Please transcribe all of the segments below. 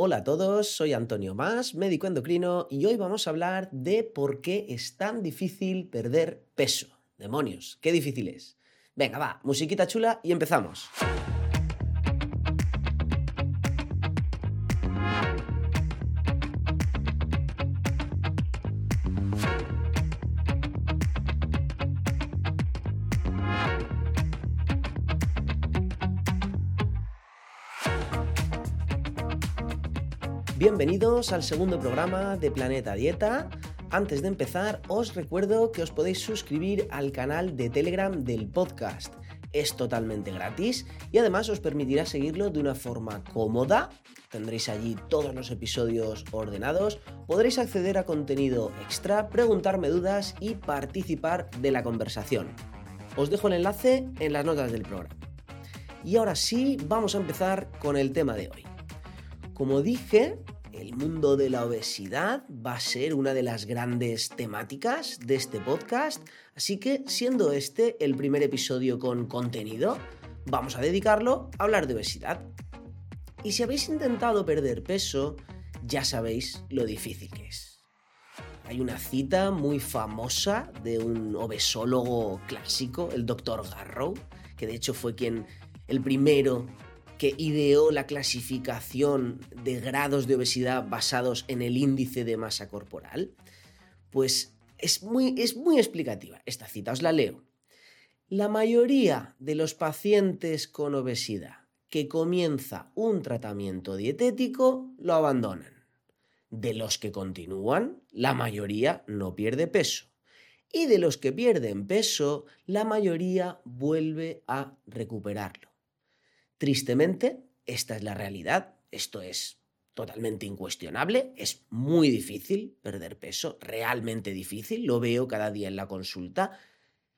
Hola a todos, soy Antonio Más, médico endocrino, y hoy vamos a hablar de por qué es tan difícil perder peso. Demonios, qué difícil es. Venga, va, musiquita chula y empezamos. Bienvenidos al segundo programa de Planeta Dieta. Antes de empezar, os recuerdo que os podéis suscribir al canal de Telegram del podcast. Es totalmente gratis y además os permitirá seguirlo de una forma cómoda. Tendréis allí todos los episodios ordenados, podréis acceder a contenido extra, preguntarme dudas y participar de la conversación. Os dejo el enlace en las notas del programa. Y ahora sí, vamos a empezar con el tema de hoy. Como dije, el mundo de la obesidad va a ser una de las grandes temáticas de este podcast, así que siendo este el primer episodio con contenido, vamos a dedicarlo a hablar de obesidad. Y si habéis intentado perder peso, ya sabéis lo difícil que es. Hay una cita muy famosa de un obesólogo clásico, el Dr. Garrow, que de hecho fue quien el primero que ideó la clasificación de grados de obesidad basados en el índice de masa corporal? Pues es muy, es muy explicativa. Esta cita os la leo. La mayoría de los pacientes con obesidad que comienza un tratamiento dietético lo abandonan. De los que continúan, la mayoría no pierde peso. Y de los que pierden peso, la mayoría vuelve a recuperarlo. Tristemente, esta es la realidad, esto es totalmente incuestionable, es muy difícil perder peso, realmente difícil, lo veo cada día en la consulta,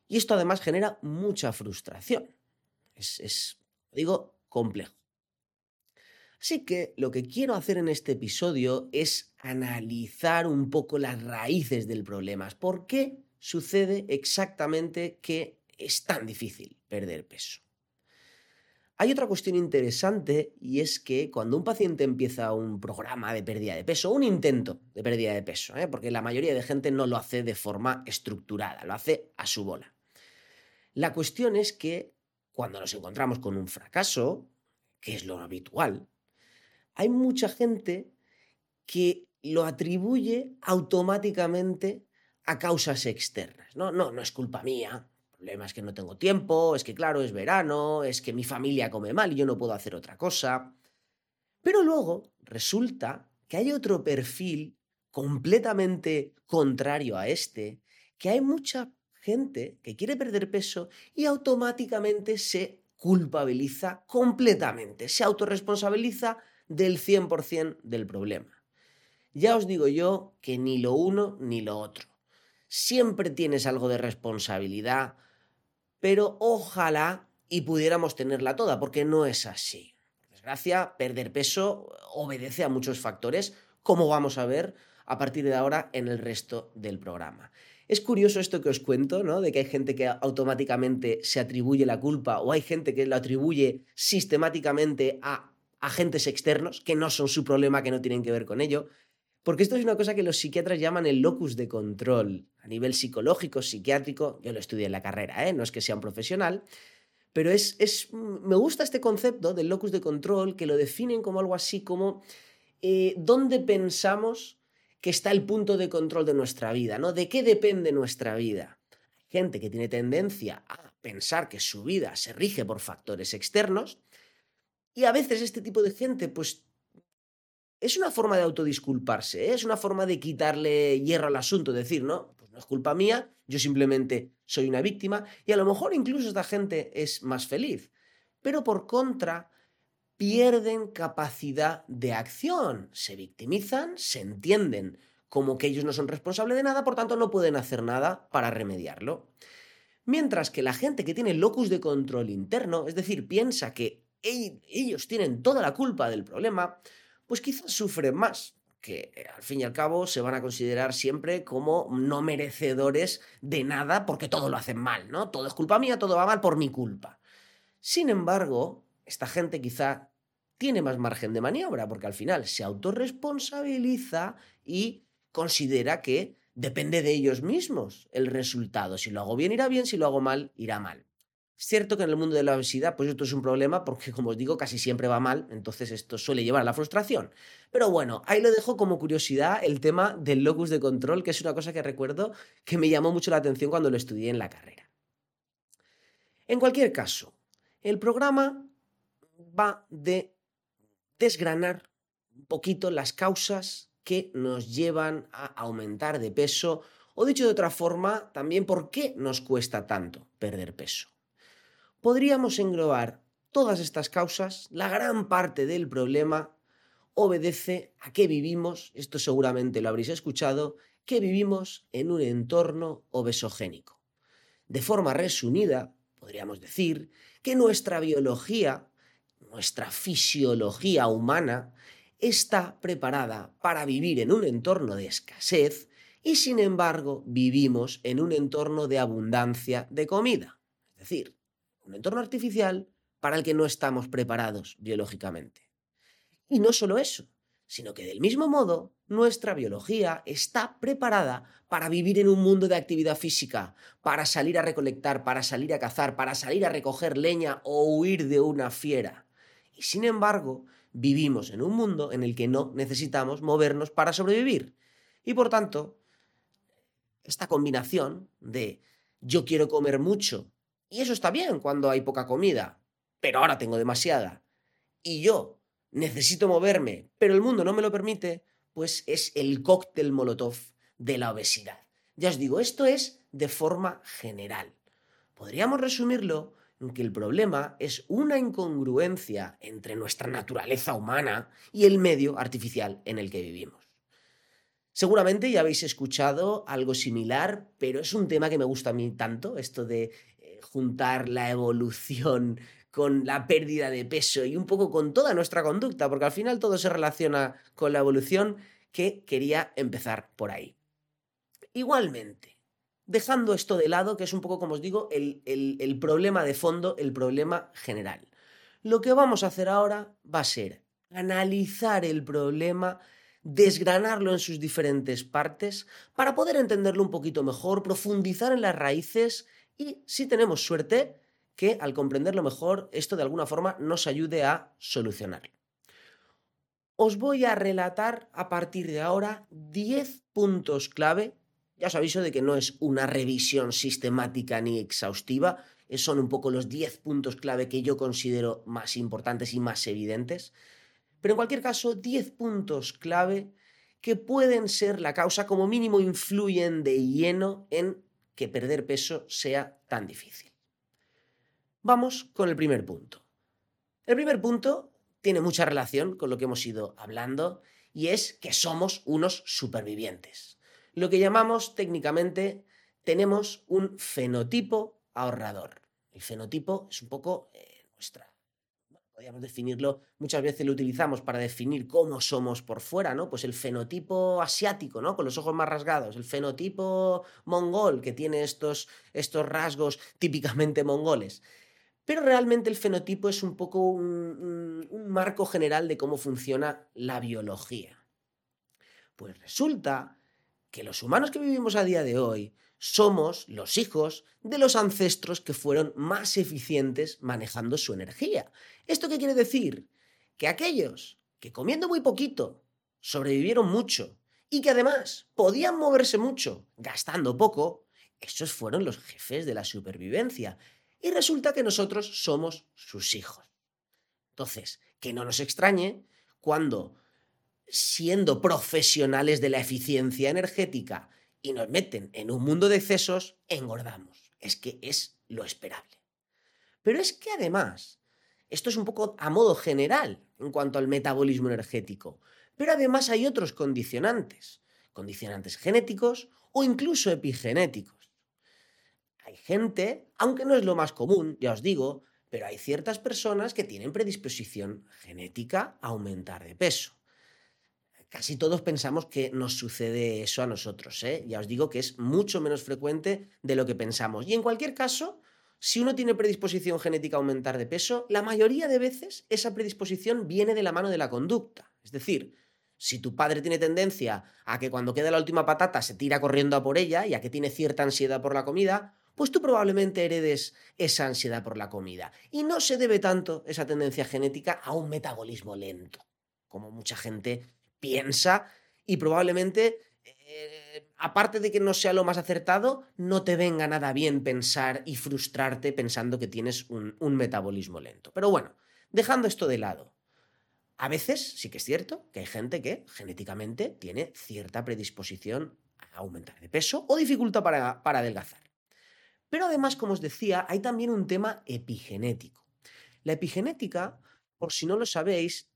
y esto además genera mucha frustración. Es, es digo, complejo. Así que lo que quiero hacer en este episodio es analizar un poco las raíces del problema. ¿Por qué sucede exactamente que es tan difícil perder peso? Hay otra cuestión interesante y es que cuando un paciente empieza un programa de pérdida de peso, un intento de pérdida de peso, ¿eh? porque la mayoría de gente no lo hace de forma estructurada, lo hace a su bola. La cuestión es que cuando nos encontramos con un fracaso, que es lo habitual, hay mucha gente que lo atribuye automáticamente a causas externas. No, no, no es culpa mía, problema es que no tengo tiempo, es que claro, es verano, es que mi familia come mal y yo no puedo hacer otra cosa. Pero luego resulta que hay otro perfil completamente contrario a este, que hay mucha gente que quiere perder peso y automáticamente se culpabiliza completamente, se autorresponsabiliza del 100% del problema. Ya os digo yo que ni lo uno ni lo otro. Siempre tienes algo de responsabilidad, pero ojalá y pudiéramos tenerla toda, porque no es así. Desgracia, perder peso obedece a muchos factores, como vamos a ver a partir de ahora en el resto del programa. Es curioso esto que os cuento, ¿no? De que hay gente que automáticamente se atribuye la culpa o hay gente que lo atribuye sistemáticamente a agentes externos que no son su problema, que no tienen que ver con ello. Porque esto es una cosa que los psiquiatras llaman el locus de control. A nivel psicológico, psiquiátrico, yo lo estudié en la carrera, ¿eh? no es que sea un profesional, pero es, es, me gusta este concepto del locus de control que lo definen como algo así como eh, dónde pensamos que está el punto de control de nuestra vida, ¿no? ¿De qué depende nuestra vida? Hay gente que tiene tendencia a pensar que su vida se rige por factores externos y a veces este tipo de gente pues es una forma de autodisculparse, ¿eh? es una forma de quitarle hierro al asunto, decir, no, pues no es culpa mía, yo simplemente soy una víctima y a lo mejor incluso esta gente es más feliz. Pero por contra, pierden capacidad de acción, se victimizan, se entienden como que ellos no son responsables de nada, por tanto no pueden hacer nada para remediarlo. Mientras que la gente que tiene locus de control interno, es decir, piensa que ellos tienen toda la culpa del problema, pues quizás sufren más, que eh, al fin y al cabo se van a considerar siempre como no merecedores de nada porque todo lo hacen mal, ¿no? Todo es culpa mía, todo va mal por mi culpa. Sin embargo, esta gente quizá tiene más margen de maniobra, porque al final se autorresponsabiliza y considera que depende de ellos mismos el resultado. Si lo hago bien, irá bien, si lo hago mal, irá mal. Cierto que en el mundo de la obesidad, pues esto es un problema porque, como os digo, casi siempre va mal, entonces esto suele llevar a la frustración. Pero bueno, ahí lo dejo como curiosidad el tema del locus de control, que es una cosa que recuerdo que me llamó mucho la atención cuando lo estudié en la carrera. En cualquier caso, el programa va de desgranar un poquito las causas que nos llevan a aumentar de peso o dicho de otra forma, también por qué nos cuesta tanto perder peso podríamos englobar todas estas causas, la gran parte del problema obedece a que vivimos, esto seguramente lo habréis escuchado, que vivimos en un entorno obesogénico. De forma resumida, podríamos decir que nuestra biología, nuestra fisiología humana, está preparada para vivir en un entorno de escasez y sin embargo vivimos en un entorno de abundancia de comida. Es decir, un entorno artificial para el que no estamos preparados biológicamente. Y no solo eso, sino que del mismo modo nuestra biología está preparada para vivir en un mundo de actividad física, para salir a recolectar, para salir a cazar, para salir a recoger leña o huir de una fiera. Y sin embargo, vivimos en un mundo en el que no necesitamos movernos para sobrevivir. Y por tanto, esta combinación de yo quiero comer mucho y eso está bien cuando hay poca comida, pero ahora tengo demasiada. Y yo necesito moverme, pero el mundo no me lo permite, pues es el cóctel molotov de la obesidad. Ya os digo, esto es de forma general. Podríamos resumirlo en que el problema es una incongruencia entre nuestra naturaleza humana y el medio artificial en el que vivimos. Seguramente ya habéis escuchado algo similar, pero es un tema que me gusta a mí tanto, esto de juntar la evolución con la pérdida de peso y un poco con toda nuestra conducta, porque al final todo se relaciona con la evolución, que quería empezar por ahí. Igualmente, dejando esto de lado, que es un poco, como os digo, el, el problema de fondo, el problema general. Lo que vamos a hacer ahora va a ser analizar el problema desgranarlo en sus diferentes partes para poder entenderlo un poquito mejor, profundizar en las raíces y si tenemos suerte, que al comprenderlo mejor, esto de alguna forma nos ayude a solucionarlo. Os voy a relatar a partir de ahora 10 puntos clave. Ya os aviso de que no es una revisión sistemática ni exhaustiva, son un poco los 10 puntos clave que yo considero más importantes y más evidentes. Pero en cualquier caso, 10 puntos clave que pueden ser la causa, como mínimo influyen de lleno en que perder peso sea tan difícil. Vamos con el primer punto. El primer punto tiene mucha relación con lo que hemos ido hablando y es que somos unos supervivientes. Lo que llamamos técnicamente tenemos un fenotipo ahorrador. El fenotipo es un poco eh, nuestra podríamos definirlo, muchas veces lo utilizamos para definir cómo somos por fuera, ¿no? Pues el fenotipo asiático, ¿no? Con los ojos más rasgados, el fenotipo mongol, que tiene estos, estos rasgos típicamente mongoles. Pero realmente el fenotipo es un poco un marco general de cómo funciona la biología. Pues resulta que los humanos que vivimos a día de hoy somos los hijos de los ancestros que fueron más eficientes manejando su energía. ¿Esto qué quiere decir? Que aquellos que comiendo muy poquito sobrevivieron mucho y que además podían moverse mucho gastando poco, esos fueron los jefes de la supervivencia. Y resulta que nosotros somos sus hijos. Entonces, que no nos extrañe cuando, siendo profesionales de la eficiencia energética, y nos meten en un mundo de excesos, engordamos. Es que es lo esperable. Pero es que además, esto es un poco a modo general en cuanto al metabolismo energético, pero además hay otros condicionantes, condicionantes genéticos o incluso epigenéticos. Hay gente, aunque no es lo más común, ya os digo, pero hay ciertas personas que tienen predisposición genética a aumentar de peso casi todos pensamos que nos sucede eso a nosotros. ¿eh? Ya os digo que es mucho menos frecuente de lo que pensamos. Y en cualquier caso, si uno tiene predisposición genética a aumentar de peso, la mayoría de veces esa predisposición viene de la mano de la conducta. Es decir, si tu padre tiene tendencia a que cuando queda la última patata se tira corriendo a por ella y a que tiene cierta ansiedad por la comida, pues tú probablemente heredes esa ansiedad por la comida. Y no se debe tanto esa tendencia genética a un metabolismo lento, como mucha gente piensa y probablemente, eh, aparte de que no sea lo más acertado, no te venga nada bien pensar y frustrarte pensando que tienes un, metabolismo lento. Pero bueno, dejando esto de lado, a veces sí que es cierto que hay gente que genéticamente tiene cierta predisposición a aumentar de peso o dificultad para, adelgazar. Pero además, como os decía, hay también un tema epigenético. La epigenética, por si no lo sabéis,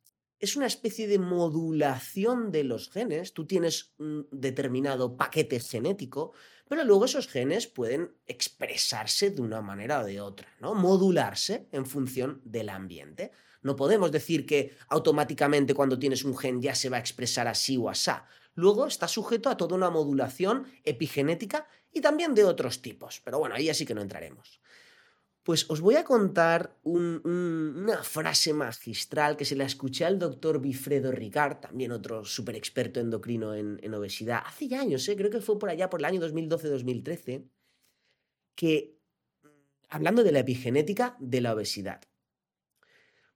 es una especie de modulación de los genes. Tú tienes un determinado paquete genético, pero luego esos genes pueden expresarse de una manera o de otra, ¿no? Modularse en función del ambiente. No podemos decir que automáticamente cuando tienes un gen ya se va a expresar así o asá. Luego está sujeto a toda una modulación epigenética y también de otros tipos. Pero bueno, ahí así que no entraremos. Pues os voy a contar una frase magistral que se la escuché al doctor Bifredo Ricard, también otro súper experto endocrino en, obesidad, hace ya años, ¿eh? creo que fue por allá por el año 2012-2013, que hablando de la epigenética de la obesidad.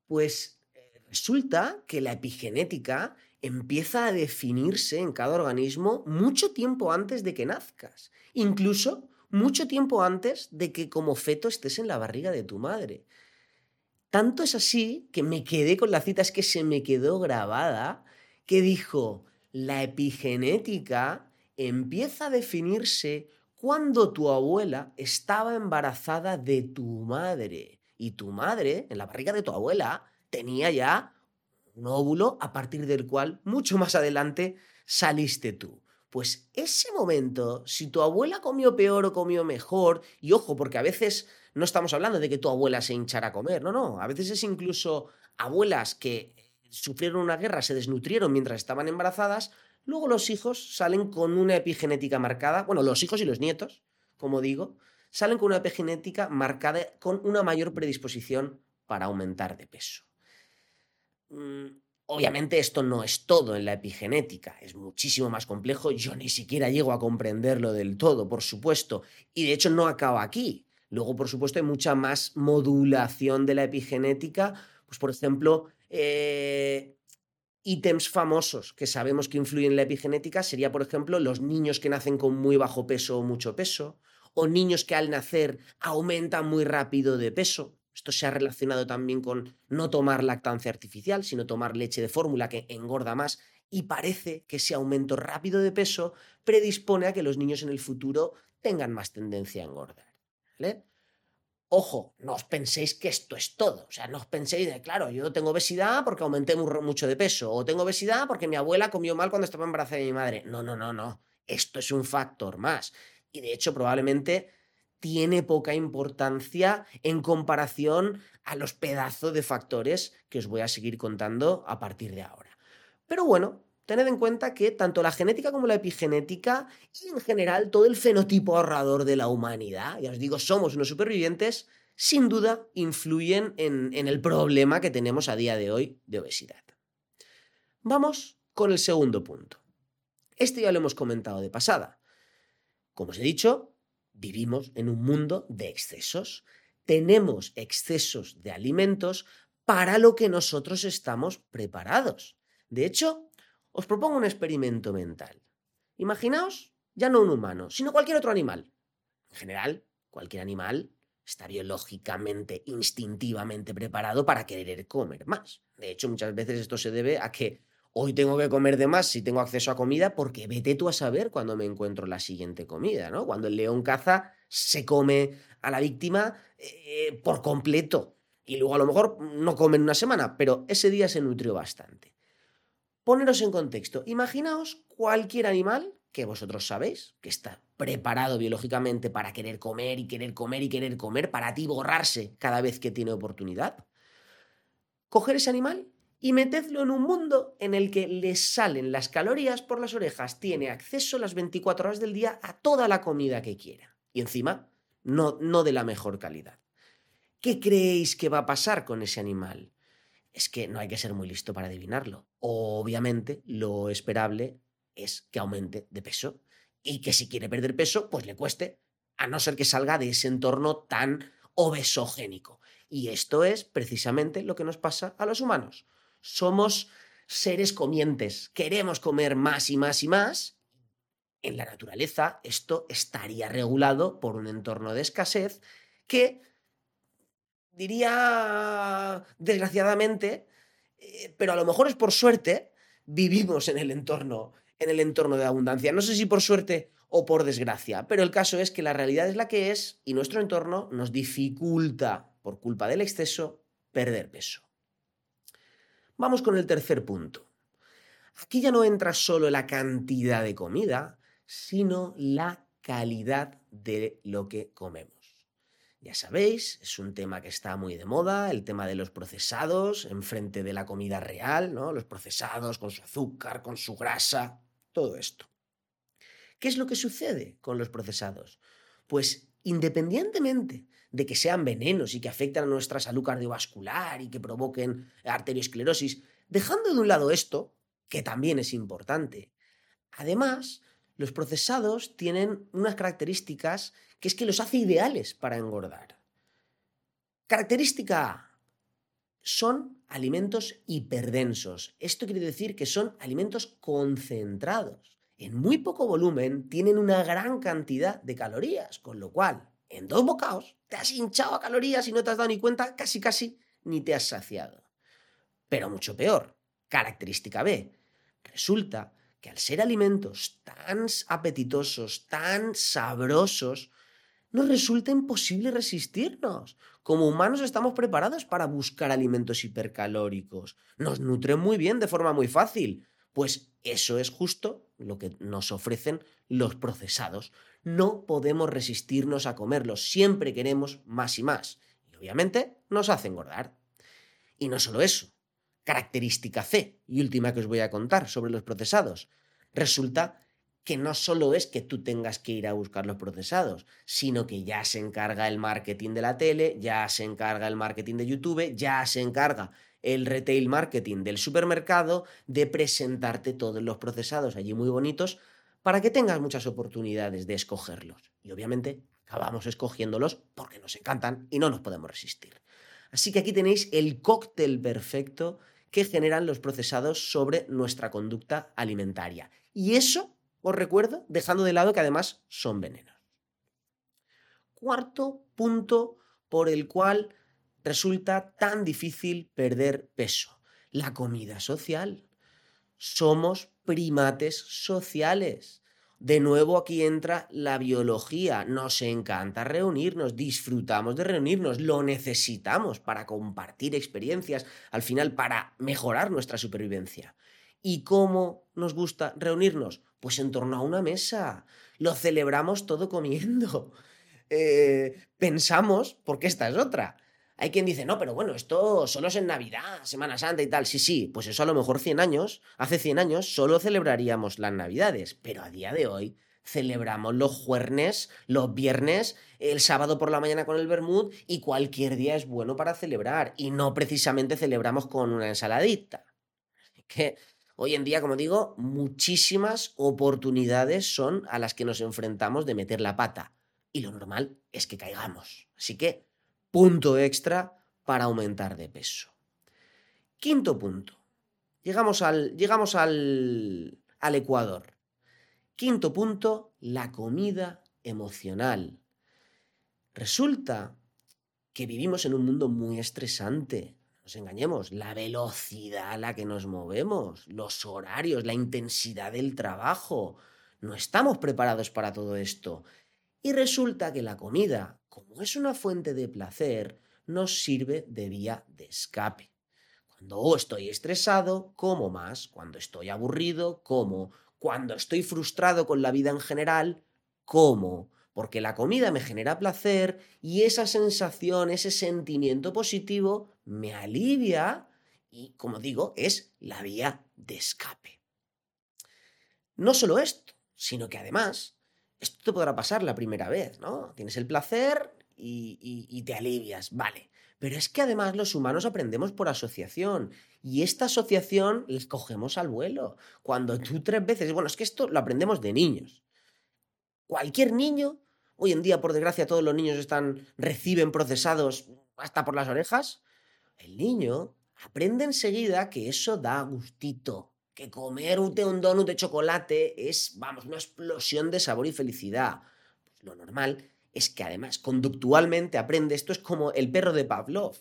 Pues eh, resulta que la epigenética empieza a definirse en cada organismo mucho tiempo antes de que nazcas, incluso mucho tiempo antes de que como feto estés en la barriga de tu madre. Tanto es así que me quedé con la cita, es que se me quedó grabada, que dijo, la epigenética empieza a definirse cuando tu abuela estaba embarazada de tu madre y tu madre, en la barriga de tu abuela, tenía ya un óvulo a partir del cual mucho más adelante saliste tú. Pues ese momento, si tu abuela comió peor o comió mejor, y ojo, porque a veces no estamos hablando de que tu abuela se hinchara a comer, no, no, a veces es incluso abuelas que sufrieron una guerra, se desnutrieron mientras estaban embarazadas, luego los hijos salen con una epigenética marcada, bueno, los hijos y los nietos, como digo, salen con una epigenética marcada con una mayor predisposición para aumentar de peso. Obviamente esto no es todo en la epigenética, es muchísimo más complejo, yo ni siquiera llego a comprenderlo del todo, por supuesto, y de hecho no acaba aquí. Luego, por supuesto, hay mucha más modulación de la epigenética, pues por ejemplo, eh, ítems famosos que sabemos que influyen en la epigenética sería, por ejemplo, los niños que nacen con muy bajo peso o mucho peso, o niños que al nacer aumentan muy rápido de peso. Esto se ha relacionado también con no tomar lactancia artificial, sino tomar leche de fórmula que engorda más y parece que ese aumento rápido de peso predispone a que los niños en el futuro tengan más tendencia a engordar. Ojo, no os penséis que esto es todo. O sea, no os penséis de, claro, yo tengo obesidad porque aumenté mucho de peso, o tengo obesidad porque mi abuela comió mal cuando estaba embarazada de mi madre. No, no, no, no. Esto es un factor más y de hecho probablemente tiene poca importancia en comparación a los pedazos de factores que os voy a seguir contando a partir de ahora. Pero bueno, tened en cuenta que tanto la genética como la epigenética y en general todo el fenotipo ahorrador de la humanidad, ya os digo, somos unos supervivientes, sin duda influyen en, el problema que tenemos a día de hoy de obesidad. Vamos con el segundo punto. Este ya lo hemos comentado de pasada. Como os he dicho, vivimos en un mundo de excesos. Tenemos excesos de alimentos para lo que nosotros estamos preparados. De hecho, os propongo un experimento mental. Imaginaos ya no un humano, sino cualquier otro animal. En general, cualquier animal está biológicamente, instintivamente preparado para querer comer más. De hecho, muchas veces esto se debe a que hoy tengo que comer de más si tengo acceso a comida, porque vete tú a saber cuando me encuentro la siguiente comida, ¿no? Cuando el león caza, se come a la víctima eh, por completo. Y luego a lo mejor no come en una semana, pero ese día se nutrió bastante. Poneros en contexto. Imaginaos cualquier animal que vosotros sabéis, que está preparado biológicamente para querer comer y querer comer y querer comer, para ti borrarse cada vez que tiene oportunidad. Coger ese animal y metedlo en un mundo en el que le salen las calorías por las orejas, tiene acceso las 24 horas del día a toda la comida que quiera. Y encima no, no de la mejor calidad. ¿Qué creéis que va a pasar con ese animal? Es que no hay que ser muy listo para adivinarlo. Obviamente, lo esperable es que aumente de peso y que si quiere perder peso, pues le cueste, a no ser que salga de ese entorno tan obesogénico. Y esto es precisamente lo que nos pasa a los humanos. Somos seres comientes, queremos comer más y más y más. En la naturaleza esto estaría regulado por un entorno de escasez que diría desgraciadamente, eh, pero a lo mejor es por suerte, vivimos en el entorno en el entorno de abundancia. No sé si por suerte o por desgracia, pero el caso es que la realidad es la que es y nuestro entorno nos dificulta, por culpa del exceso, perder peso. Vamos con el tercer punto. Aquí ya no entra solo la cantidad de comida, sino la calidad de lo que comemos. Ya sabéis, es un tema que está muy de moda, el tema de los procesados enfrente de la comida real, ¿no? Los procesados con su azúcar, con su grasa, todo esto. ¿Qué es lo que sucede con los procesados? Pues independientemente de que sean venenos y que afecten a nuestra salud cardiovascular y que provoquen arteriosclerosis, dejando de un lado esto, que también es importante, además, los procesados tienen unas características que es que los hace ideales para engordar. Característica A. Son alimentos hiperdensos. Esto quiere decir que son alimentos concentrados. En muy poco volumen tienen una gran cantidad de calorías, con lo cual, en dos bocados, te has hinchado a calorías y no te has dado ni cuenta, casi casi ni te has saciado. Pero mucho peor, característica B. Resulta que al ser alimentos tan apetitosos, tan sabrosos, nos resulta imposible resistirnos. Como humanos estamos preparados para buscar alimentos hipercalóricos. Nos nutren muy bien de forma muy fácil. Pues eso es justo lo que nos ofrecen los procesados. No podemos resistirnos a comerlos, siempre queremos más y más. Y obviamente nos hace engordar. Y no solo eso, característica C, y última que os voy a contar sobre los procesados. Resulta que no solo es que tú tengas que ir a buscar los procesados, sino que ya se encarga el marketing de la tele, ya se encarga el marketing de YouTube, ya se encarga el retail marketing del supermercado de presentarte todos los procesados allí muy bonitos para que tengas muchas oportunidades de escogerlos. Y obviamente acabamos escogiéndolos porque nos encantan y no nos podemos resistir. Así que aquí tenéis el cóctel perfecto que generan los procesados sobre nuestra conducta alimentaria. Y eso os recuerdo, dejando de lado que además son venenos. Cuarto punto por el cual resulta tan difícil perder peso, la comida social. Somos primates sociales. De nuevo aquí entra la biología. Nos encanta reunirnos, disfrutamos de reunirnos, lo necesitamos para compartir experiencias, al final para mejorar nuestra supervivencia. ¿Y cómo nos gusta reunirnos? Pues en torno a una mesa. Lo celebramos todo comiendo. Eh, pensamos, porque esta es otra. Hay quien dice, no, pero bueno, esto solo es en Navidad, Semana Santa y tal. Sí, sí, pues eso a lo mejor 100 años, hace 100 años solo celebraríamos las Navidades, pero a día de hoy celebramos los jueves, los viernes, el sábado por la mañana con el Bermud y cualquier día es bueno para celebrar y no precisamente celebramos con una ensaladita. Que Hoy en día, como digo, muchísimas oportunidades son a las que nos enfrentamos de meter la pata. Y lo normal es que caigamos. Así que, punto extra para aumentar de peso. Quinto punto. Llegamos al, llegamos al, al Ecuador. Quinto punto, la comida emocional. Resulta que vivimos en un mundo muy estresante nos engañemos, la velocidad a la que nos movemos, los horarios, la intensidad del trabajo. No estamos preparados para todo esto. Y resulta que la comida, como es una fuente de placer, nos sirve de vía de escape. Cuando estoy estresado, como más. Cuando estoy aburrido, como. Cuando estoy frustrado con la vida en general, como porque la comida me genera placer y esa sensación, ese sentimiento positivo me alivia y, como digo, es la vía de escape. No solo esto, sino que además esto te podrá pasar la primera vez, ¿no? Tienes el placer y, te alivias, vale. Pero es que además los humanos aprendemos por asociación y esta asociación les cogemos al vuelo. Cuando tú tres veces, bueno, es que esto lo aprendemos de niños. Cualquier niño, hoy en día por desgracia todos los niños están reciben procesados hasta por las orejas. El niño aprende enseguida que eso da gustito, que comer un, un donut de chocolate es, vamos, una explosión de sabor y felicidad. Pues lo normal es que además conductualmente aprende, esto es como el perro de Pavlov.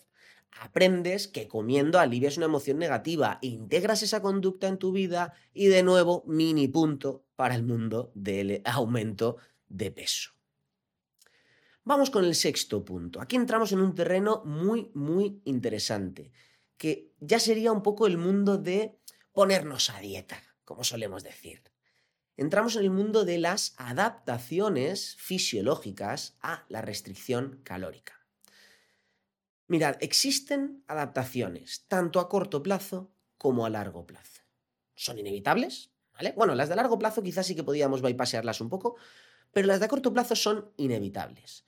Aprendes que comiendo alivias una emoción negativa, integras esa conducta en tu vida y de nuevo mini punto para el mundo del aumento de peso. Vamos con el sexto punto. Aquí entramos en un terreno muy, muy interesante, que ya sería un poco el mundo de ponernos a dieta, como solemos decir. Entramos en el mundo de las adaptaciones fisiológicas a la restricción calórica. Mirad, existen adaptaciones tanto a corto plazo como a largo plazo. ¿Son inevitables? ¿Vale? Bueno, las de largo plazo quizás sí que podíamos bypassearlas un poco, pero las de corto plazo son inevitables.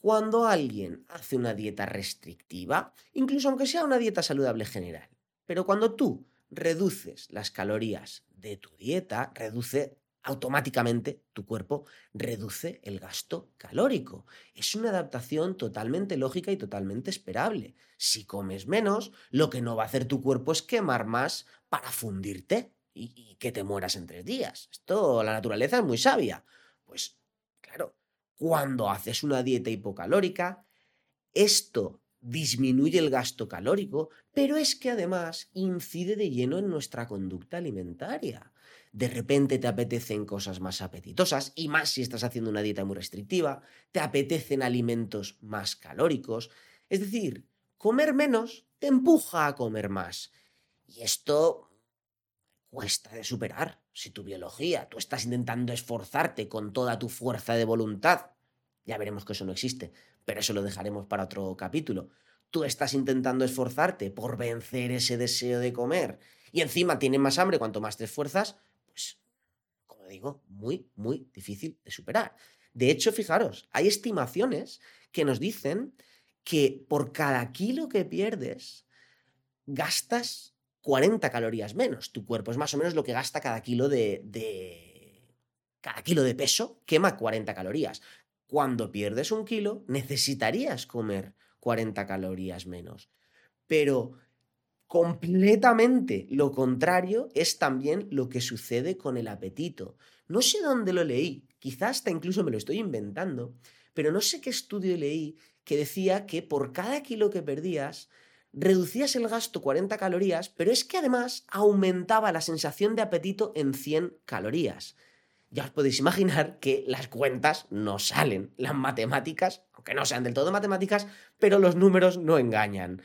Cuando alguien hace una dieta restrictiva, incluso aunque sea una dieta saludable general, pero cuando tú reduces las calorías de tu dieta, reduce automáticamente tu cuerpo reduce el gasto calórico. Es una adaptación totalmente lógica y totalmente esperable. Si comes menos, lo que no va a hacer tu cuerpo es quemar más para fundirte y, que te mueras en tres días. Esto, la naturaleza es muy sabia. Pues claro, cuando haces una dieta hipocalórica, esto disminuye el gasto calórico, pero es que además incide de lleno en nuestra conducta alimentaria. De repente te apetecen cosas más apetitosas, y más si estás haciendo una dieta muy restrictiva, te apetecen alimentos más calóricos. Es decir, comer menos te empuja a comer más. Y esto cuesta de superar. Si tu biología, tú estás intentando esforzarte con toda tu fuerza de voluntad, ya veremos que eso no existe, pero eso lo dejaremos para otro capítulo. Tú estás intentando esforzarte por vencer ese deseo de comer y encima tienes más hambre cuanto más te esfuerzas, pues, como digo, muy, muy difícil de superar. De hecho, fijaros, hay estimaciones que nos dicen que por cada kilo que pierdes, gastas 40 calorías menos. Tu cuerpo es más o menos lo que gasta cada kilo de, de... Cada kilo de peso quema 40 calorías cuando pierdes un kilo necesitarías comer 40 calorías menos. Pero completamente lo contrario es también lo que sucede con el apetito. No sé dónde lo leí, quizás hasta incluso me lo estoy inventando, pero no sé qué estudio leí que decía que por cada kilo que perdías, reducías el gasto 40 calorías, pero es que además aumentaba la sensación de apetito en 100 calorías ya os podéis imaginar que las cuentas no salen, las matemáticas, aunque no sean del todo matemáticas, pero los números no engañan.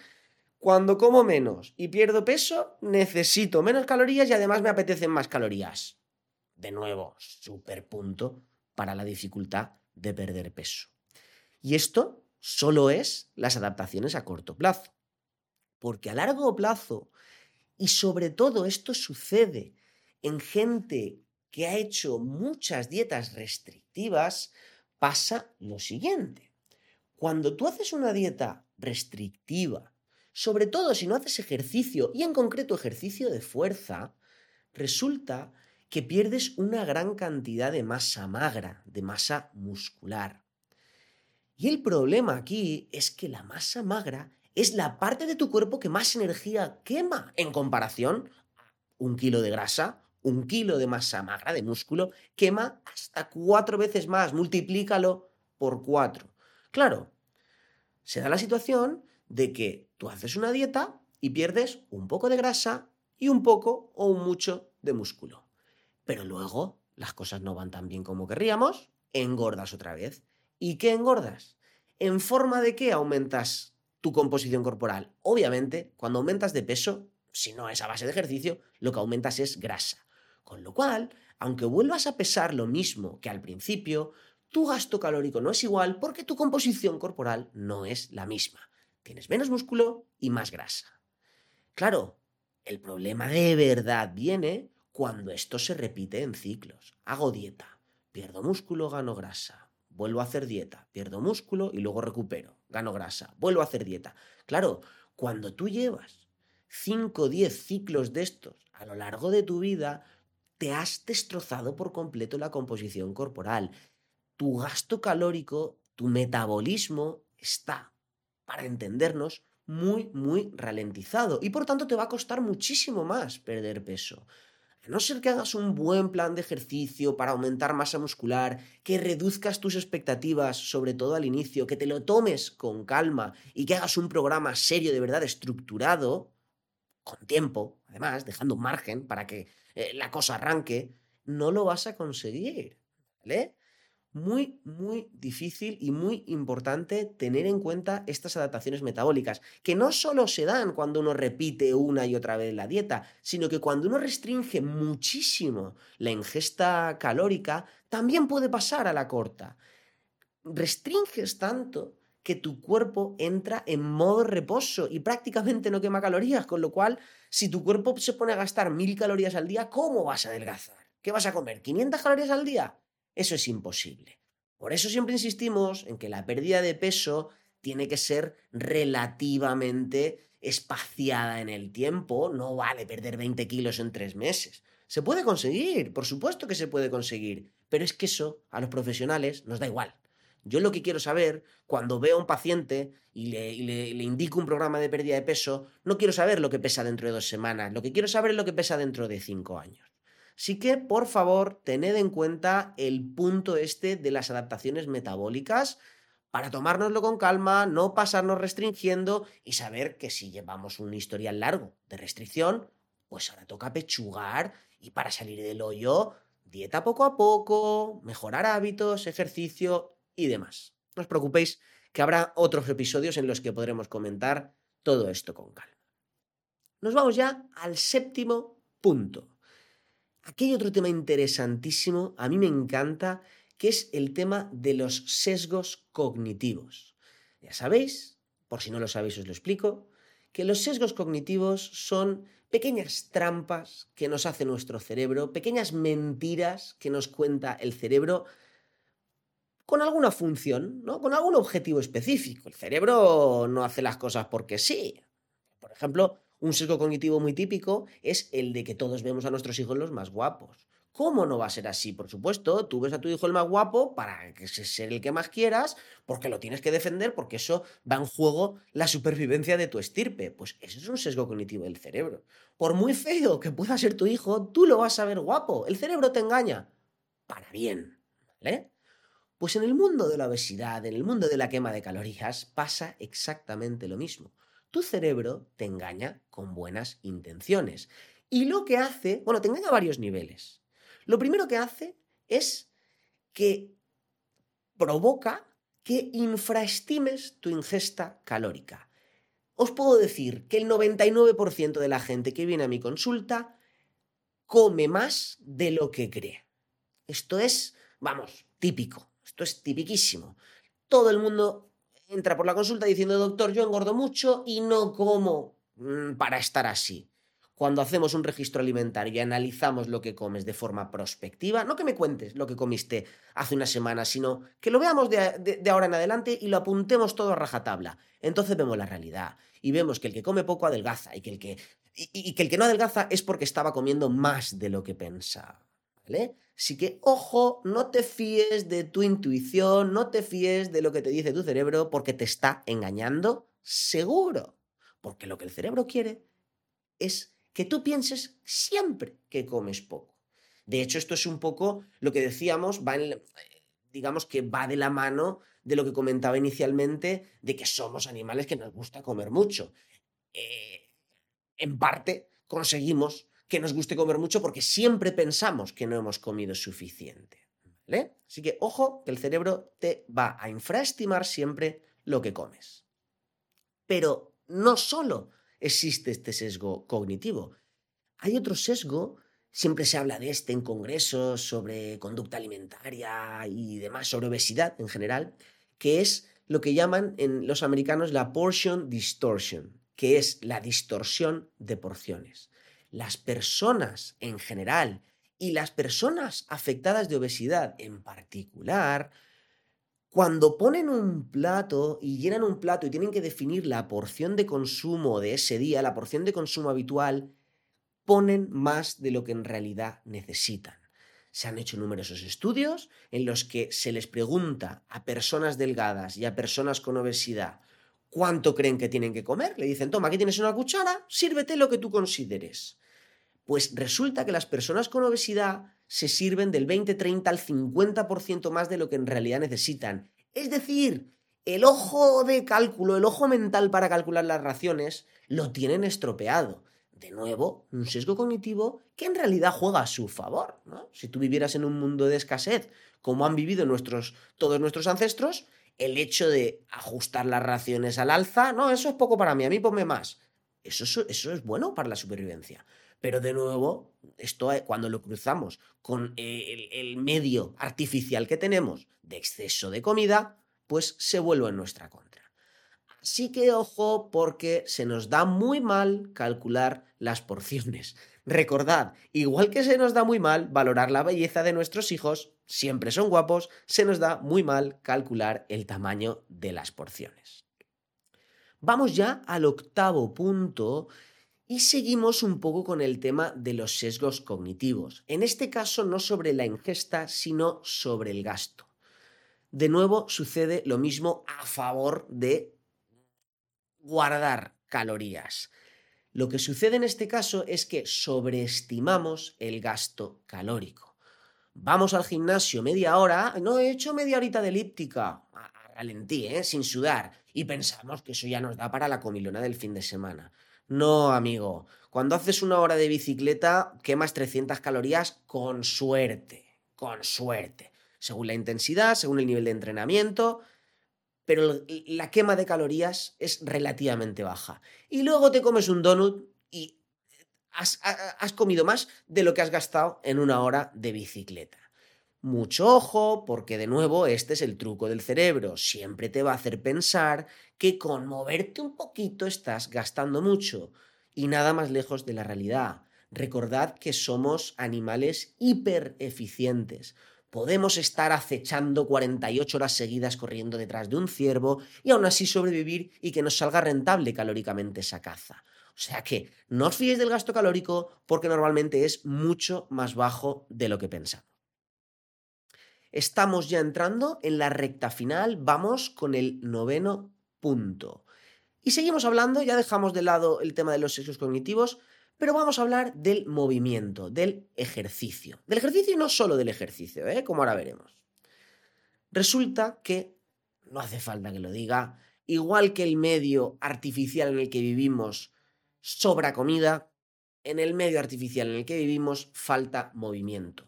Cuando como menos y pierdo peso, necesito menos calorías y además me apetecen más calorías. De nuevo, super punto para la dificultad de perder peso. Y esto solo es las adaptaciones a corto plazo. Porque a largo plazo, y sobre todo esto sucede en gente que ha hecho muchas dietas restrictivas, pasa lo siguiente. Cuando tú haces una dieta restrictiva, sobre todo si no haces ejercicio, y en concreto ejercicio de fuerza, resulta que pierdes una gran cantidad de masa magra, de masa muscular. Y el problema aquí es que la masa magra es la parte de tu cuerpo que más energía quema en comparación a un kilo de grasa un kilo de masa magra, de músculo, quema hasta cuatro veces más. Multiplícalo por cuatro. Claro, se da la situación de que tú haces una dieta y pierdes un poco de grasa y un poco o un mucho de músculo. Pero luego las cosas no van tan bien como querríamos, engordas otra vez. ¿Y qué engordas? ¿En forma de qué aumentas tu composición corporal? Obviamente, cuando aumentas de peso, si no es a base de ejercicio, lo que aumentas es grasa. Con lo cual, aunque vuelvas a pesar lo mismo que al principio, tu gasto calórico no es igual porque tu composición corporal no es la misma. Tienes menos músculo y más grasa. Claro, el problema de verdad viene cuando esto se repite en ciclos. Hago dieta, pierdo músculo, gano grasa. Vuelvo a hacer dieta, pierdo músculo y luego recupero, gano grasa. Vuelvo a hacer dieta. Claro, cuando tú llevas 5 o 10 ciclos de estos a lo largo de tu vida, te has destrozado por completo la composición corporal. Tu gasto calórico, tu metabolismo está, para entendernos, muy, muy ralentizado y por tanto te va a costar muchísimo más perder peso. A no ser que hagas un buen plan de ejercicio para aumentar masa muscular, que reduzcas tus expectativas, sobre todo al inicio, que te lo tomes con calma y que hagas un programa serio, de verdad estructurado, con tiempo, además, dejando margen para que eh, la cosa arranque, no lo vas a conseguir. ¿Vale? muy, muy difícil y muy importante tener en cuenta estas adaptaciones metabólicas, que no solo se dan cuando uno repite una y otra vez la dieta, sino que cuando uno restringe muchísimo la ingesta calórica, también puede pasar a la corta. Restringes tanto que tu cuerpo entra en modo reposo y prácticamente no quema calorías, con lo cual, si tu cuerpo se pone a gastar mil calorías al día, ¿cómo vas a adelgazar? ¿Qué vas a comer? ¿500 calorías al día? Eso es imposible. Por eso siempre insistimos en que la pérdida de peso tiene que ser relativamente espaciada en el tiempo. No vale perder 20 kilos en tres meses. Se puede conseguir, por supuesto que se puede conseguir, pero es que eso a los profesionales nos da igual. Yo lo que quiero saber, cuando veo a un paciente y le, indico un programa de pérdida de peso, no quiero saber lo que pesa dentro de dos semanas, lo que quiero saber es lo que pesa dentro de cinco años. Así que, por favor, tened en cuenta el punto este de las adaptaciones metabólicas para tomárnoslo con calma, no pasarnos restringiendo y saber que si llevamos un historial largo de restricción, pues ahora toca pechugar y para salir del hoyo, dieta poco a poco, mejorar hábitos, ejercicio y demás. No os preocupéis que habrá otros episodios en los que podremos comentar todo esto con calma. Nos vamos ya al séptimo punto. Aquí hay otro tema interesantísimo, a mí me encanta, que es el tema de los sesgos cognitivos. Ya sabéis, por si no lo sabéis os lo explico, que los sesgos cognitivos son pequeñas trampas que nos hace nuestro cerebro, pequeñas mentiras que nos cuenta el cerebro con alguna función, ¿no? Con algún objetivo específico. El cerebro no hace las cosas porque sí. Por ejemplo, un sesgo cognitivo muy típico es el de que todos vemos a nuestros hijos los más guapos. ¿Cómo no va a ser así? Por supuesto, tú ves a tu hijo el más guapo para que sea el que más quieras, porque lo tienes que defender, porque eso va en juego la supervivencia de tu estirpe. Pues eso es un sesgo cognitivo del cerebro. Por muy feo que pueda ser tu hijo, tú lo vas a ver guapo. El cerebro te engaña. Para bien. ¿Vale? Pues en el mundo de la obesidad, en el mundo de la quema de calorías, pasa exactamente lo mismo tu cerebro te engaña con buenas intenciones. Y lo que hace, bueno, te engaña a varios niveles. Lo primero que hace es que provoca que infraestimes tu ingesta calórica. Os puedo decir que el 99% de la gente que viene a mi consulta come más de lo que cree. Esto es, vamos, típico, esto es tipiquísimo. Todo el mundo entra por la consulta diciendo, doctor, yo engordo mucho y no como mm, para estar así. Cuando hacemos un registro alimentario y analizamos lo que comes de forma prospectiva, no que me cuentes lo que comiste hace una semana, sino que lo veamos de, ahora en adelante y lo apuntemos todo a rajatabla. Entonces vemos la realidad y vemos que el que come poco adelgaza y que el que, y que, el que no adelgaza es porque estaba comiendo más de lo que pensaba. ¿Vale? Así que, ojo, no te fíes de tu intuición, no te fíes de lo que te dice tu cerebro porque te está engañando, seguro. Porque lo que el cerebro quiere es que tú pienses siempre que comes poco. De hecho, esto es un poco lo que decíamos, va digamos que va de la mano de lo que comentaba inicialmente, de que somos animales que nos gusta comer mucho. Eh, en parte conseguimos que nos guste comer mucho porque siempre pensamos que no hemos comido suficiente. ¿Vale? Así que ojo que el cerebro te va a infraestimar siempre lo que comes. Pero no solo existe este sesgo cognitivo, hay otro sesgo, siempre se habla de este en congresos sobre conducta alimentaria y demás, sobre obesidad en general, que es lo que llaman en los americanos la portion distortion, que es la distorsión de porciones las personas en general Y las personas afectadas de obesidad en particular, cuando ponen un plato y llenan un plato y tienen que definir la porción de consumo de ese día, la porción de consumo habitual, ponen más de lo que en realidad necesitan. Se han hecho numerosos estudios en los que se les pregunta a personas delgadas y a personas con obesidad cuánto creen que tienen que comer. Le dicen, toma, aquí tienes una cuchara, sírvete lo que tú consideres. Pues resulta que las personas con obesidad se sirven del 20, 30 al 50% más de lo que en realidad necesitan. Es decir, el ojo de cálculo, el ojo mental para calcular las raciones, lo tienen estropeado. De nuevo, un sesgo cognitivo que en realidad juega a su favor. Si tú vivieras en un mundo de escasez, como han vivido nuestros, todos nuestros ancestros, el hecho de ajustar las raciones al alza, no, eso es poco para mí, a mí ponme más. Eso, eso es bueno para la supervivencia. Pero de nuevo, esto eh, cuando lo cruzamos con el, el medio artificial que tenemos de exceso de comida, pues se vuelve en nuestra contra. Así que ojo porque se nos da muy mal calcular las porciones. Recordad, igual que se nos da muy mal valorar la belleza de nuestros hijos, siempre son guapos, se nos da muy mal calcular el tamaño de las porciones. Vamos ya al octavo punto y seguimos un poco con el tema de los sesgos cognitivos. En este caso no sobre la ingesta, sino sobre el gasto. De nuevo sucede lo mismo a favor de guardar calorías. Lo que sucede en este caso es que sobreestimamos el gasto calórico. Vamos al gimnasio media hora, no he hecho media horita de elíptica, ralentí, ¿eh? sin sudar, y pensamos que eso ya nos da para la comilona del fin de semana. No, amigo, cuando haces una hora de bicicleta quemas 300 calorías con suerte, con suerte, según la intensidad, según el nivel de entrenamiento, pero la quema de calorías es relativamente baja. Y luego te comes un donut y has, has, comido más de lo que has gastado en una hora de bicicleta. Mucho ojo, porque de nuevo este es el truco del cerebro. Siempre te va a hacer pensar que con moverte un poquito estás gastando mucho. Y nada más lejos de la realidad. Recordad que somos animales hiper eficientes. Podemos estar acechando 48 horas seguidas corriendo detrás de un ciervo y aún así sobrevivir y que nos salga rentable calóricamente esa caza. O sea que no os fiéis del gasto calórico porque normalmente es mucho más bajo de lo que pensamos. Estamos ya entrando en la recta final, vamos con el noveno punto. Y seguimos hablando, ya dejamos de lado el tema de los sexos cognitivos, pero vamos a hablar del movimiento, del ejercicio. Del ejercicio y no solo del ejercicio, ¿eh? como ahora veremos. Resulta que, no hace falta que lo diga, igual que el medio artificial en el que vivimos sobra comida, en el medio artificial en el que vivimos falta movimiento.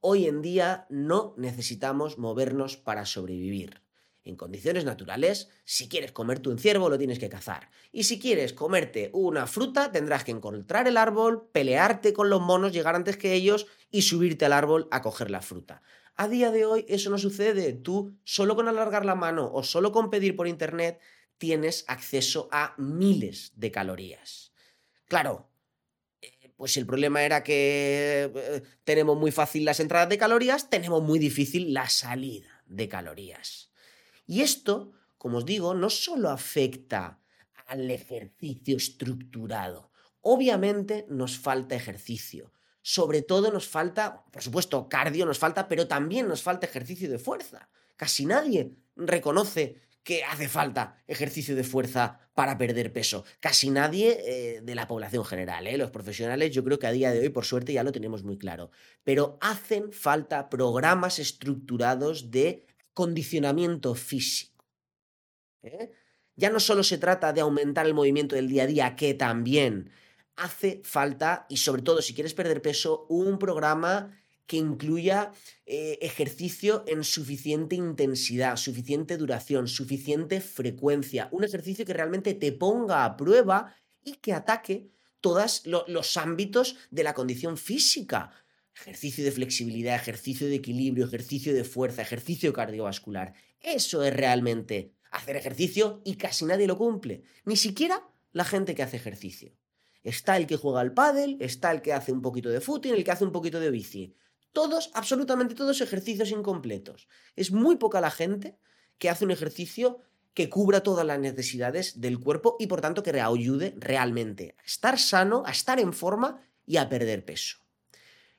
Hoy en día no necesitamos movernos para sobrevivir. En condiciones naturales, si quieres comerte un ciervo, lo tienes que cazar. Y si quieres comerte una fruta, tendrás que encontrar el árbol, pelearte con los monos, llegar antes que ellos y subirte al árbol a coger la fruta. A día de hoy eso no sucede. Tú, solo con alargar la mano o solo con pedir por internet, tienes acceso a miles de calorías. Claro, eh, pues el problema era que eh, tenemos muy fácil las entradas de calorías, tenemos muy difícil la salida de calorías. Y esto, como os digo, no solo afecta al ejercicio estructurado. Obviamente nos falta ejercicio. Sobre todo nos falta, por supuesto, cardio nos falta, pero también nos falta ejercicio de fuerza. Casi nadie reconoce que hace falta ejercicio de fuerza para perder peso. Casi nadie eh, de la población general, ¿eh? los profesionales yo creo que a día de hoy por suerte ya lo tenemos muy claro. Pero hacen falta programas estructurados de condicionamiento físico. ¿eh? Ya no solo se trata de aumentar el movimiento del día a día, que también hace falta, y sobre todo si quieres perder peso, un programa que incluya eh, ejercicio en suficiente intensidad, suficiente duración, suficiente frecuencia, un ejercicio que realmente te ponga a prueba y que ataque todos los ámbitos de la condición física ejercicio de flexibilidad, ejercicio de equilibrio, ejercicio de fuerza, ejercicio cardiovascular. Eso es realmente hacer ejercicio y casi nadie lo cumple, ni siquiera la gente que hace ejercicio. Está el que juega al pádel, está el que hace un poquito de fútbol, el que hace un poquito de bici. Todos, absolutamente todos ejercicios incompletos. Es muy poca la gente que hace un ejercicio que cubra todas las necesidades del cuerpo y por tanto que ayude realmente a estar sano, a estar en forma y a perder peso.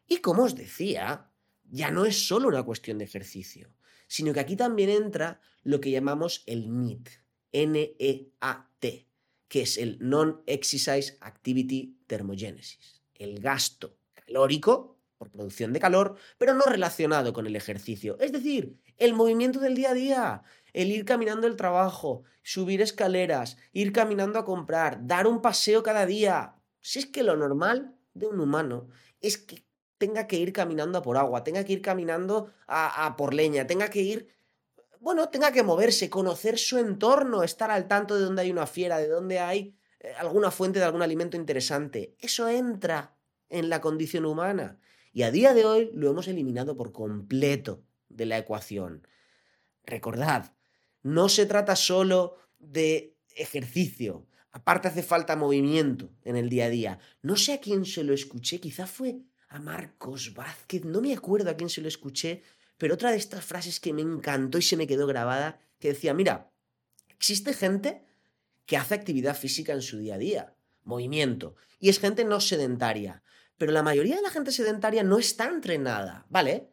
Y como os decía, ya no es solo una cuestión de ejercicio, sino que aquí también entra lo que llamamos el NEAT, N-E-A-T, que es el Non-Exercise Activity Thermogenesis, el gasto calórico por producción de calor, pero no relacionado con el ejercicio. Es decir, el movimiento del día a día, el ir caminando el trabajo, subir escaleras, ir caminando a comprar, dar un paseo cada día. Si es que lo normal de un humano es que tenga que ir caminando a por agua, tenga que ir caminando a, por leña, tenga que ir bueno, tenga que moverse, conocer su entorno, estar al tanto de dónde hay una fiera, de dónde hay eh, alguna fuente de algún alimento interesante. Eso entra en la condición humana. Y a día de hoy lo hemos eliminado por completo de la ecuación. Recordad, no se trata solo de ejercicio. Aparte hace falta movimiento en el día a día. No sé a quién se lo escuché, quizá fue a Marcos Vázquez, no me acuerdo a quién se lo escuché, pero otra de estas frases que me encantó y se me quedó grabada, que decía, mira, existe gente que hace actividad física en su día a día, movimiento, y es gente no sedentaria, pero la mayoría de la gente sedentaria no está entrenada, ¿vale?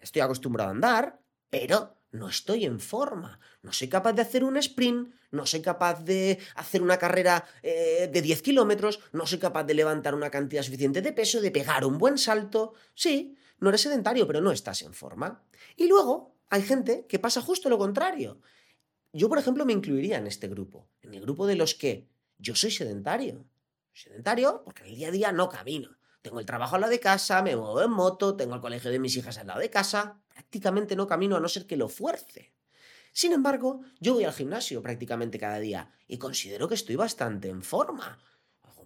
Estoy acostumbrado a andar, pero no estoy en forma, no soy capaz de hacer un sprint, no soy capaz de hacer una carrera eh, de 10 kilómetros, no soy capaz de levantar una cantidad suficiente de peso, de pegar un buen salto. Sí, no eres sedentario, pero no estás en forma. Y luego hay gente que pasa justo lo contrario. Yo, por ejemplo, me incluiría en este grupo, en el grupo de los que yo soy sedentario. Sedentario porque en el día a día no camino. Tengo el trabajo al lado de casa, me muevo en moto, tengo el colegio de mis hijas al lado de casa. Prácticamente no camino a no ser que lo fuerce. Sin embargo, yo voy al gimnasio prácticamente cada día y considero que estoy bastante en forma.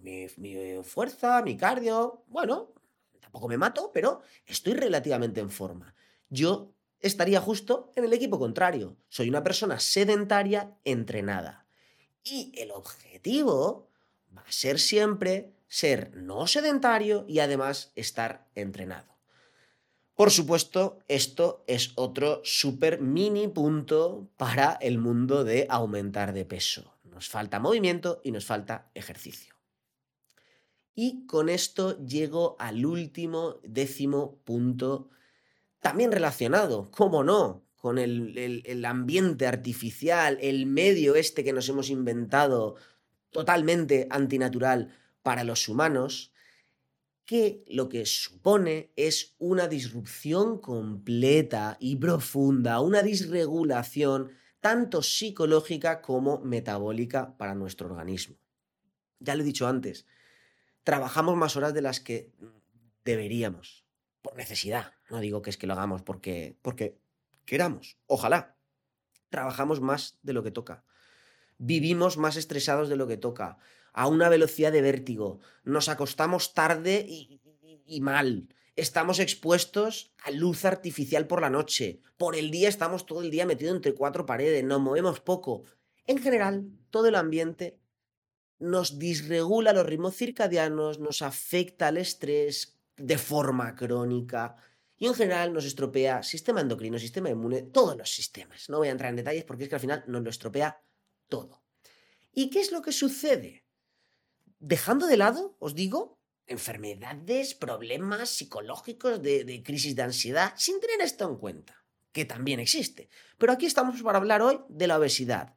Mi, mi fuerza, mi cardio. Bueno, tampoco me mato, pero estoy relativamente en forma. Yo estaría justo en el equipo contrario. Soy una persona sedentaria entrenada. Y el objetivo va a ser siempre ser no sedentario y además estar entrenado. Por supuesto, esto es otro súper mini punto para el mundo de aumentar de peso. Nos falta movimiento y nos falta ejercicio. Y con esto llego al último décimo punto, también relacionado, cómo no, con el, el, ambiente artificial, el medio este que nos hemos inventado totalmente antinatural para los humanos, que lo que supone es una disrupción completa y profunda, una disregulación tanto psicológica como metabólica para nuestro organismo. Ya lo he dicho antes, trabajamos más horas de las que deberíamos, por necesidad. No digo que es que lo hagamos porque, porque queramos, ojalá. Trabajamos más de lo que toca. Vivimos más estresados de lo que toca, a una velocidad de vértigo. Nos acostamos tarde y, mal. Estamos expuestos a luz artificial por la noche. Por el día estamos todo el día metidos entre cuatro paredes, nos movemos poco. En general, todo el ambiente nos disregula los ritmos circadianos, nos afecta al estrés de forma crónica y en general nos estropea sistema endocrino, sistema inmune, todos los sistemas. No voy a entrar en detalles porque es que al final nos lo estropea todo. ¿Y qué es lo que sucede? Dejando de lado, os digo, enfermedades, problemas psicológicos de, crisis de ansiedad, sin tener esto en cuenta, que también existe. Pero aquí estamos para hablar hoy de la obesidad.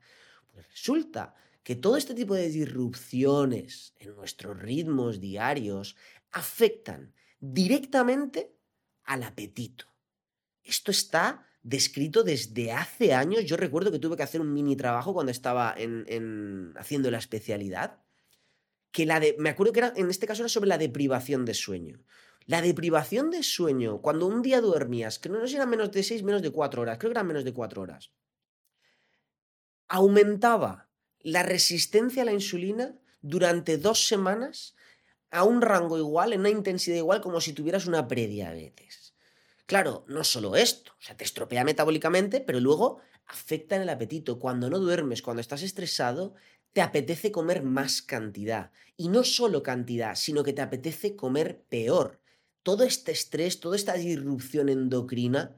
Pues resulta que todo este tipo de disrupciones en nuestros ritmos diarios afectan directamente al apetito. Esto está descrito desde hace años. Yo recuerdo que tuve que hacer un mini trabajo cuando estaba en, haciendo la especialidad. Que la de, me acuerdo que era, en este caso era sobre la deprivación de sueño. La deprivación de sueño, cuando un día dormías, que no, sé si eran menos de seis, menos de cuatro horas, creo que eran menos de cuatro horas, aumentaba la resistencia a la insulina durante dos semanas a un rango igual, en una intensidad igual, como si tuvieras una prediabetes. Claro, no solo esto, o sea, te estropea metabólicamente, pero luego afecta en el apetito. Cuando no duermes, cuando estás estresado, te apetece comer más cantidad. Y no solo cantidad, sino que te apetece comer peor. Todo este estrés, toda esta disrupción endocrina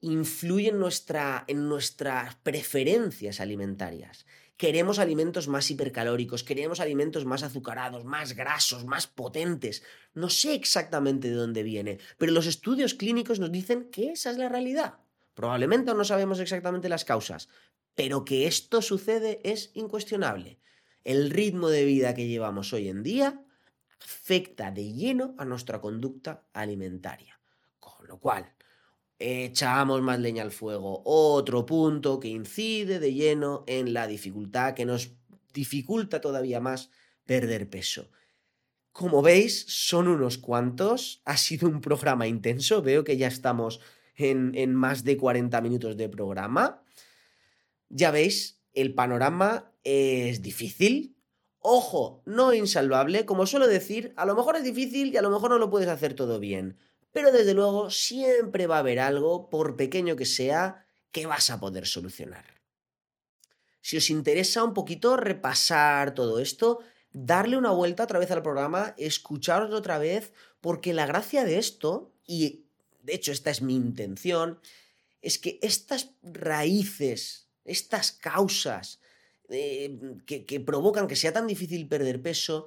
influye en, nuestra, en nuestras preferencias alimentarias. Queremos alimentos más hipercalóricos, queremos alimentos más azucarados, más grasos, más potentes. No sé exactamente de dónde viene, pero los estudios clínicos nos dicen que esa es la realidad. Probablemente no sabemos exactamente las causas, pero que esto sucede es incuestionable. El ritmo de vida que llevamos hoy en día afecta de lleno a nuestra conducta alimentaria. Con lo cual, echamos más leña al fuego. Otro punto que incide de lleno en la dificultad, que nos dificulta todavía más perder peso. Como veis, son unos cuantos. Ha sido un programa intenso. Veo que ya estamos en, más de 40 minutos de programa. Ya veis, el panorama es difícil. Ojo, no insalvable, como suelo decir, a lo mejor es difícil y a lo mejor no lo puedes hacer todo bien. Pero desde luego siempre va a haber algo, por pequeño que sea, que vas a poder solucionar. Si os interesa un poquito repasar todo esto, darle una vuelta otra vez al programa, escucharlo otra vez, porque la gracia de esto, y de hecho esta es mi intención, es que estas raíces estas causas eh, que, que provocan que sea tan difícil perder peso,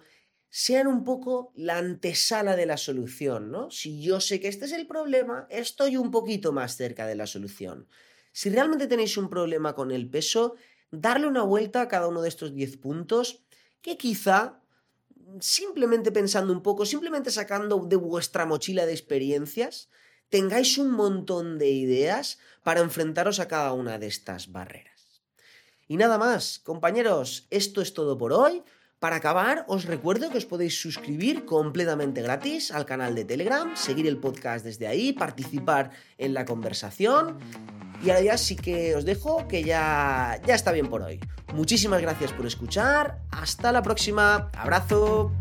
sean un poco la antesala de la solución, ¿no? Si yo sé que este es el problema, estoy un poquito más cerca de la solución. Si realmente tenéis un problema con el peso, darle una vuelta a cada uno de estos 10 puntos que quizá simplemente pensando un poco, simplemente sacando de vuestra mochila de experiencias, tengáis un montón de ideas para enfrentaros a cada una de estas barreras. Y nada más, compañeros, esto es todo por hoy. Para acabar, os recuerdo que os podéis suscribir completamente gratis al canal de Telegram, seguir el podcast desde ahí, participar en la conversación. Y ahora ya sí que os dejo que ya, ya está bien por hoy. Muchísimas gracias por escuchar. Hasta la próxima. Abrazo.